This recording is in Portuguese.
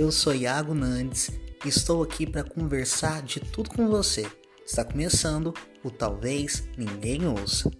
Eu sou Iago Nandes e estou aqui para conversar de tudo com você. Está começando o Talvez Ninguém Ouça.